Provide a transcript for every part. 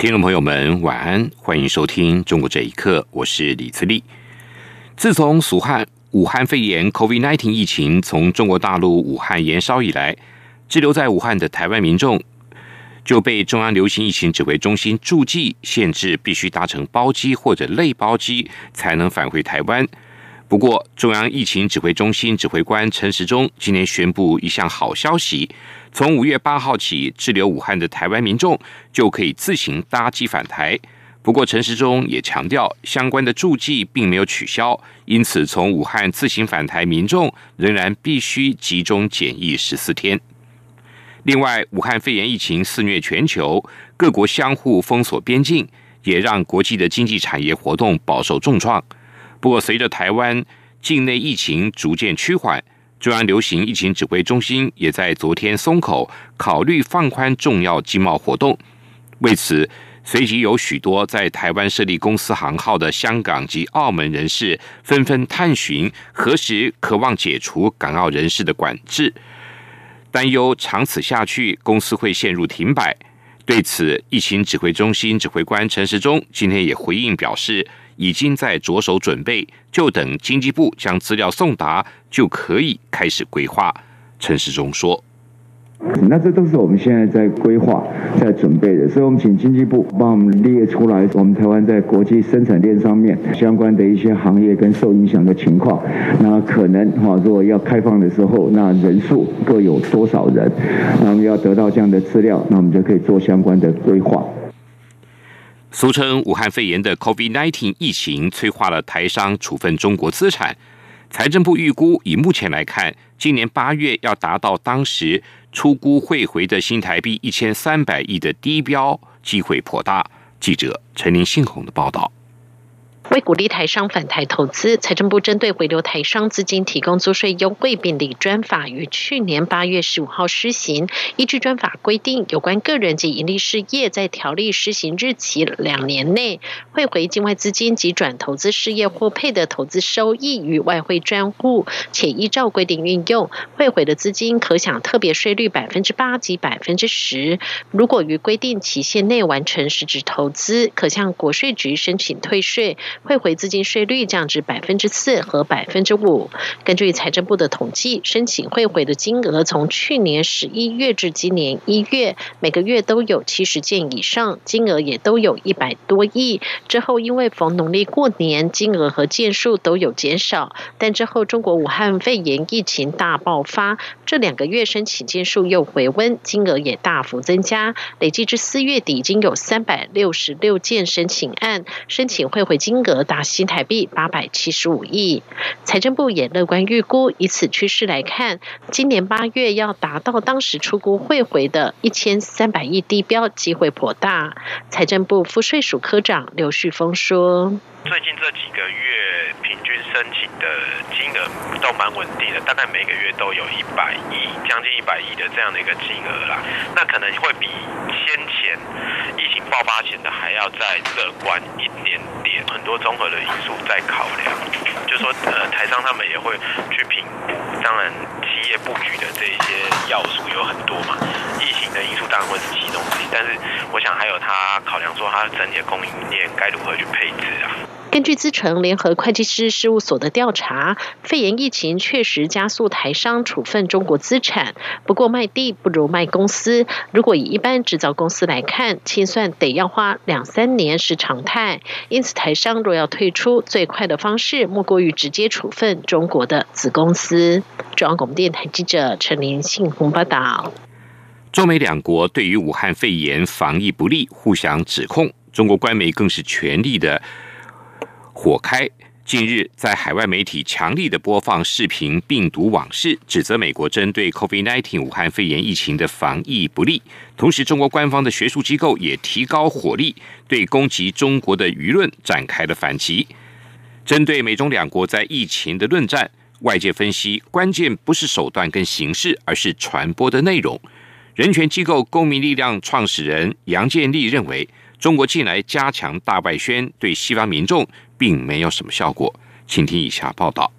听众朋友们，晚安，欢迎收听《中国这一刻》，我是李自立。自从武汉武汉肺炎 （COVID-19） 疫情从中国大陆武汉延烧以来，滞留在武汉的台湾民众就被中央流行疫情指挥中心注记，限制必须搭乘包机或者类包机才能返回台湾。不过，中央疫情指挥中心指挥官陈时中今天宣布一项好消息：从五月八号起，滞留武汉的台湾民众就可以自行搭机返台。不过，陈时中也强调，相关的注记并没有取消，因此从武汉自行返台民众仍然必须集中检疫十四天。另外，武汉肺炎疫情肆虐全球，各国相互封锁边境，也让国际的经济产业活动饱受重创。不过，随着台湾境内疫情逐渐趋缓，中央流行疫情指挥中心也在昨天松口，考虑放宽重要经贸活动。为此，随即有许多在台湾设立公司行号的香港及澳门人士纷纷探寻何时渴望解除港澳人士的管制，担忧长此下去，公司会陷入停摆。对此，疫情指挥中心指挥官陈时中今天也回应表示。已经在着手准备，就等经济部将资料送达，就可以开始规划。陈世忠说：“那这都是我们现在在规划、在准备的，所以我们请经济部帮我们列出来，我们台湾在国际生产链上面相关的一些行业跟受影响的情况。那可能哈，如果要开放的时候，那人数各有多少人？那我们要得到这样的资料，那我们就可以做相关的规划。”俗称武汉肺炎的 COVID-19 疫情催化了台商处分中国资产。财政部预估，以目前来看，今年八月要达到当时出估汇回的新台币一千三百亿的低标，机会颇大。记者陈林信宏的报道。为鼓励台商返台投资，财政部针对回流台商资金提供租税优惠便利专法，于去年八月十五号施行。依据专法规定，有关个人及盈利事业在条例施行日起两年内汇回境外资金及转投资事业获配的投资收益于外汇专户，且依照规定运用，汇回的资金可享特别税率百分之八及百分之十。如果于规定期限内完成实质投资，可向国税局申请退税。汇回资金税率降至百分之四和百分之五。根据财政部的统计，申请汇回的金额从去年十一月至今年一月，每个月都有七十件以上，金额也都有一百多亿。之后因为逢农历过年，金额和件数都有减少。但之后中国武汉肺炎疫情大爆发，这两个月申请件数又回温，金额也大幅增加。累计至四月底，已经有三百六十六件申请案，申请汇回金额。额达新台币八百七十五亿，财政部也乐观预估，以此趋势来看，今年八月要达到当时出估汇回的一千三百亿地标，机会颇大。财政部副税署科长刘旭峰说。最近这几个月均申请的金额都蛮稳定的，大概每个月都有一百亿，将近一百亿的这样的一个金额啦。那可能会比先前疫情爆发前的还要再乐观一点点。很多综合的因素在考量，就说呃台商他们也会去评估，当然企业布局的这些要素有很多嘛，疫情的因素当然会是其中之一，但是我想还有他考量说他整体的供应链该如何去配置啊。根据资诚联合会计师事务所的调查，肺炎疫情确实加速台商处分中国资产。不过卖地不如卖公司。如果以一般制造公司来看，清算得要花两三年是常态。因此，台商若要退出，最快的方式莫过于直接处分中国的子公司。中央广播电台记者陈林信鸿报道。中美两国对于武汉肺炎防疫不力，互相指控。中国官媒更是全力的。火开近日，在海外媒体强力的播放视频病毒往事，指责美国针对 COVID-19 武汉肺炎疫情的防疫不力。同时，中国官方的学术机构也提高火力，对攻击中国的舆论展开了反击。针对美中两国在疫情的论战，外界分析，关键不是手段跟形式，而是传播的内容。人权机构公民力量创始人杨建立认为，中国近来加强大外宣，对西方民众。并没有什么效果，请听以下报道。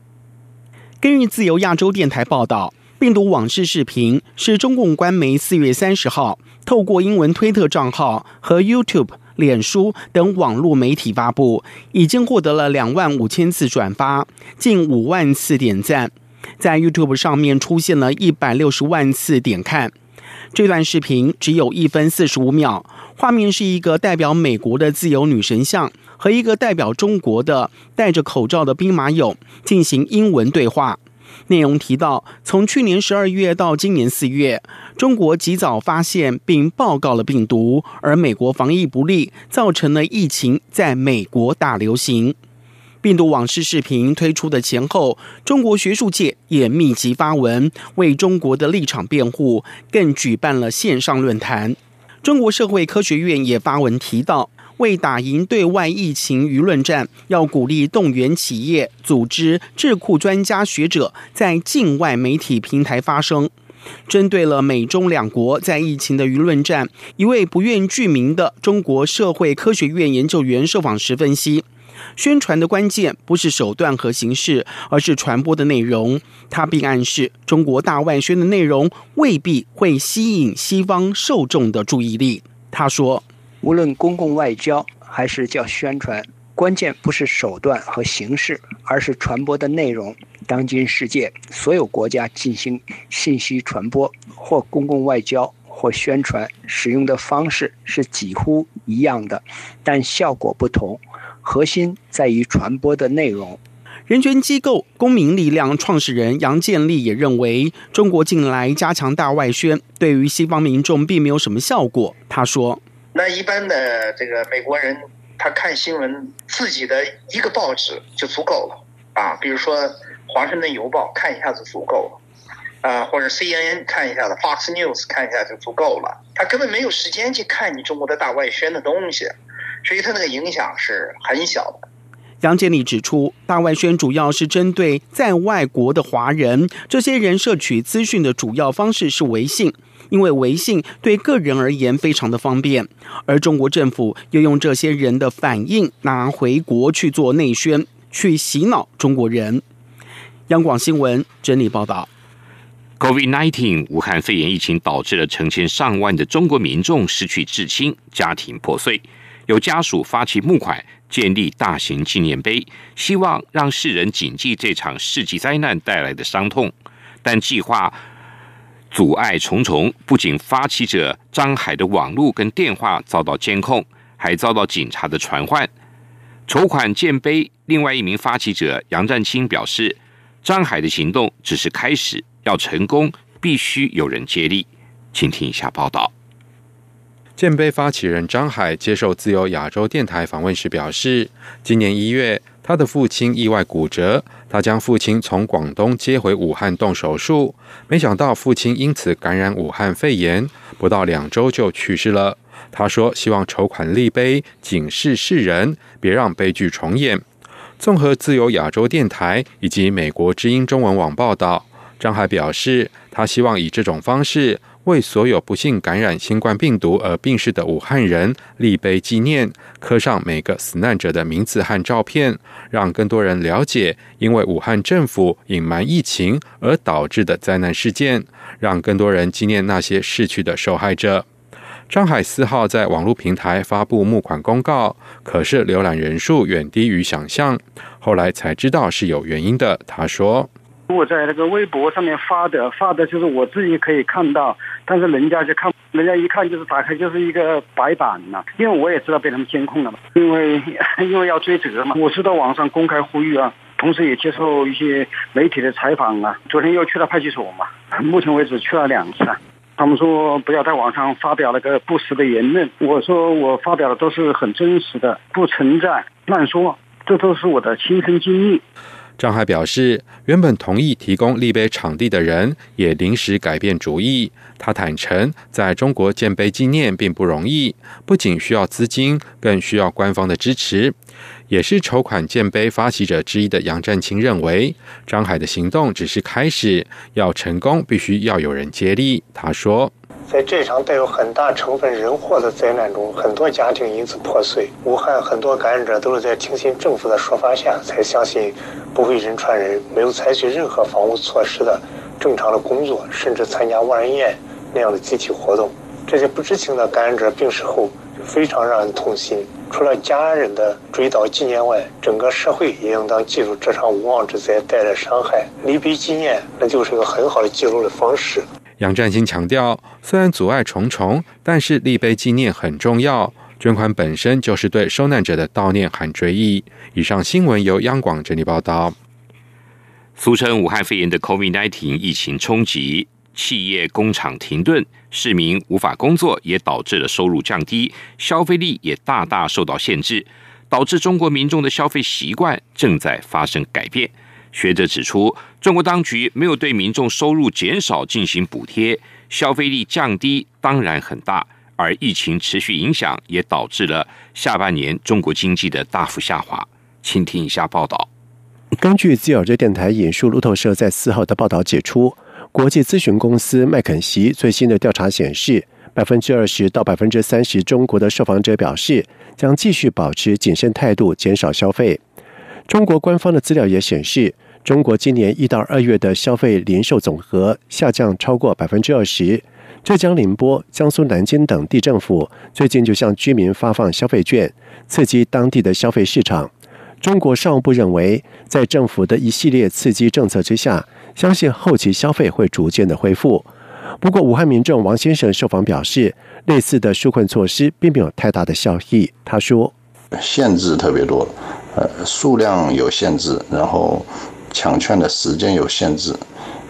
根据自由亚洲电台报道，病毒往事视频是中共官媒四月三十号透过英文推特账号和 YouTube、脸书等网络媒体发布，已经获得了两万五千次转发，近五万次点赞，在 YouTube 上面出现了一百六十万次点看。这段视频只有一分四十五秒，画面是一个代表美国的自由女神像。和一个代表中国的戴着口罩的兵马俑进行英文对话，内容提到，从去年十二月到今年四月，中国及早发现并报告了病毒，而美国防疫不力，造成了疫情在美国大流行。病毒往事视频推出的前后，中国学术界也密集发文为中国的立场辩护，更举办了线上论坛。中国社会科学院也发文提到。为打赢对外疫情舆论战，要鼓励动员企业、组织、智库专家学者在境外媒体平台发声。针对了美中两国在疫情的舆论战，一位不愿具名的中国社会科学院研究员受访时分析：宣传的关键不是手段和形式，而是传播的内容。他并暗示，中国大外宣的内容未必会吸引西方受众的注意力。他说。无论公共外交还是叫宣传，关键不是手段和形式，而是传播的内容。当今世界所有国家进行信息传播或公共外交或宣传，使用的方式是几乎一样的，但效果不同。核心在于传播的内容。人权机构公民力量创始人杨建立也认为，中国近来加强大外宣，对于西方民众并没有什么效果。他说。那一般的这个美国人，他看新闻，自己的一个报纸就足够了啊，比如说《华盛顿邮报》看一下就足够了，啊，或者 CNN 看一下的，Fox News 看一下就足够了，他根本没有时间去看你中国的大外宣的东西，所以他那个影响是很小的。杨建立指出，大外宣主要是针对在外国的华人，这些人摄取资讯的主要方式是微信。因为微信对个人而言非常的方便，而中国政府又用这些人的反应拿回国去做内宣，去洗脑中国人。央广新闻整理报道：COVID-19 武汉肺炎疫情导致了成千上万的中国民众失去至亲，家庭破碎，有家属发起募款，建立大型纪念碑，希望让世人谨记这场世纪灾难带来的伤痛，但计划。阻碍重重，不仅发起者张海的网络跟电话遭到监控，还遭到警察的传唤。筹款建碑，另外一名发起者杨占清表示，张海的行动只是开始，要成功必须有人接力。请听一下报道。建碑发起人张海接受自由亚洲电台访问时表示，今年一月。他的父亲意外骨折，他将父亲从广东接回武汉动手术，没想到父亲因此感染武汉肺炎，不到两周就去世了。他说：“希望筹款立碑，警示世人，别让悲剧重演。”综合自由亚洲电台以及美国之音中文网报道，张海表示，他希望以这种方式。为所有不幸感染新冠病毒而病逝的武汉人立碑纪念，刻上每个死难者的名字和照片，让更多人了解因为武汉政府隐瞒疫情而导致的灾难事件，让更多人纪念那些逝去的受害者。张海四号在网络平台发布募款公告，可是浏览人数远低于想象，后来才知道是有原因的。他说。我在那个微博上面发的，发的就是我自己可以看到，但是人家就看，人家一看就是打开就是一个白板呐。因为我也知道被他们监控了嘛，因为 因为要追责嘛。我是到网上公开呼吁啊，同时也接受一些媒体的采访啊。昨天又去了派出所嘛，目前为止去了两次。他们说不要在网上发表那个不实的言论，我说我发表的都是很真实的，不存在乱说。这都是我的亲身经历。张海表示，原本同意提供立碑场地的人也临时改变主意。他坦诚，在中国建碑纪念并不容易，不仅需要资金，更需要官方的支持。也是筹款建碑发起者之一的杨占清认为，张海的行动只是开始，要成功必须要有人接力。他说。在这场带有很大成分人祸的灾难中，很多家庭因此破碎。武汉很多感染者都是在听信政府的说法下才相信不会人传人，没有采取任何防护措施的正常的工作，甚至参加万人宴那样的集体活动。这些不知情的感染者病逝后，非常让人痛心。除了家人的追悼纪念外，整个社会也应当记住这场无妄之灾带来的伤害。离别纪念，那就是一个很好的记录的方式。杨占新强调，虽然阻碍重重，但是立碑纪念很重要。捐款本身就是对受难者的悼念和追忆。以上新闻由央广整理报道。俗称武汉肺炎的 COVID-19 疫情冲击，企业工厂停顿，市民无法工作，也导致了收入降低，消费力也大大受到限制，导致中国民众的消费习惯正在发生改变。学者指出，中国当局没有对民众收入减少进行补贴，消费力降低当然很大，而疫情持续影响也导致了下半年中国经济的大幅下滑。请听一下报道。根据自由热电台引述路透社在四号的报道指出，国际咨询公司麦肯锡最新的调查显示，百分之二十到百分之三十中国的受访者表示将继续保持谨慎态度，减少消费。中国官方的资料也显示，中国今年一到二月的消费零售总和下降超过百分之二十。浙江宁波、江苏南京等地政府最近就向居民发放消费券，刺激当地的消费市场。中国商务部认为，在政府的一系列刺激政策之下，相信后期消费会逐渐的恢复。不过，武汉民众王先生受访表示，类似的纾困措施并没有太大的效益。他说：“限制特别多。”呃，数量有限制，然后抢券的时间有限制，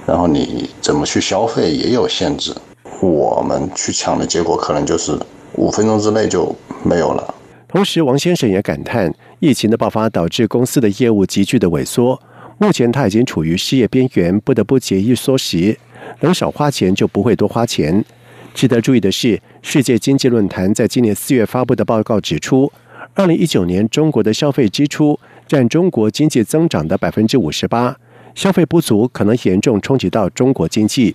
然后你怎么去消费也有限制。我们去抢的结果可能就是五分钟之内就没有了。同时，王先生也感叹，疫情的爆发导致公司的业务急剧的萎缩，目前他已经处于失业边缘，不得不节衣缩食，能少花钱就不会多花钱。值得注意的是，世界经济论坛在今年四月发布的报告指出。二零一九年，中国的消费支出占中国经济增长的百分之五十八，消费不足可能严重冲击到中国经济。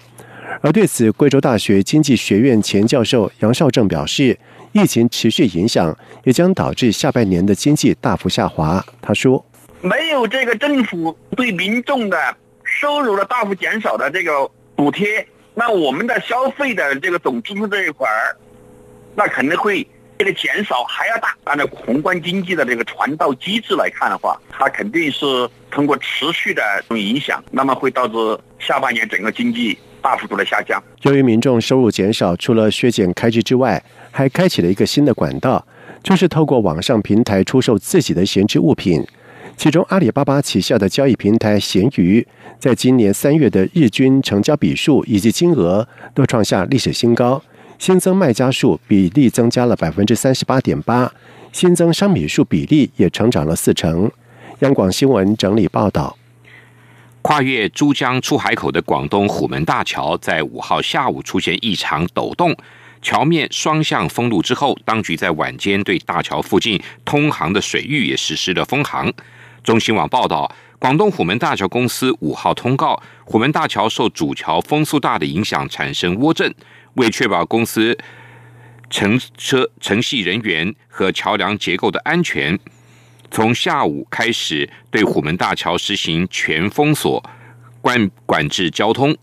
而对此，贵州大学经济学院前教授杨绍正表示，疫情持续影响也将导致下半年的经济大幅下滑。他说：“没有这个政府对民众的收入的大幅减少的这个补贴，那我们的消费的这个总支出这一块儿，那肯定会。”为了减少还要大，按照宏观经济的这个传导机制来看的话，它肯定是通过持续的这种影响，那么会导致下半年整个经济大幅度的下降。由于民众收入减少，除了削减开支之外，还开启了一个新的管道，就是透过网上平台出售自己的闲置物品。其中，阿里巴巴旗下的交易平台闲鱼，在今年三月的日均成交笔数以及金额都创下历史新高。新增卖家数比例增加了百分之三十八点八，新增商品数比例也成长了四成。央广新闻整理报道：跨越珠江出海口的广东虎门大桥在五号下午出现异常抖动，桥面双向封路之后，当局在晚间对大桥附近通航的水域也实施了封航。中新网报道，广东虎门大桥公司五号通告，虎门大桥受主桥风速大的影响产生涡震。为确保公司乘车乘系人员和桥梁结构的安全，从下午开始对虎门大桥实行全封锁、关管制交通。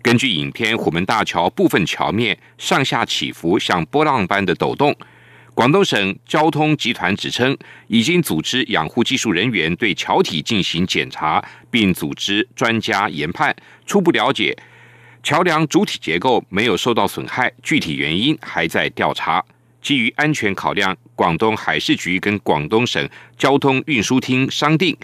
根据影片，虎门大桥部分桥面上下起伏，像波浪般的抖动。广东省交通集团指称，已经组织养护技术人员对桥体进行检查，并组织专家研判，初步了解。桥梁主体结构没有受到损害，具体原因还在调查。基于安全考量，广东海事局跟广东省交通运输厅商定，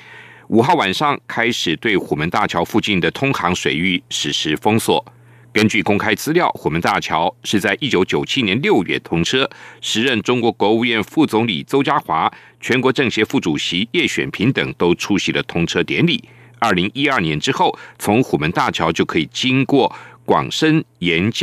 五号晚上开始对虎门大桥附近的通航水域实施封锁。根据公开资料，虎门大桥是在一九九七年六月通车。时任中国国务院副总理邹家华、全国政协副主席叶选平等都出席了通车典礼。二零一二年之后，从虎门大桥就可以经过广深沿江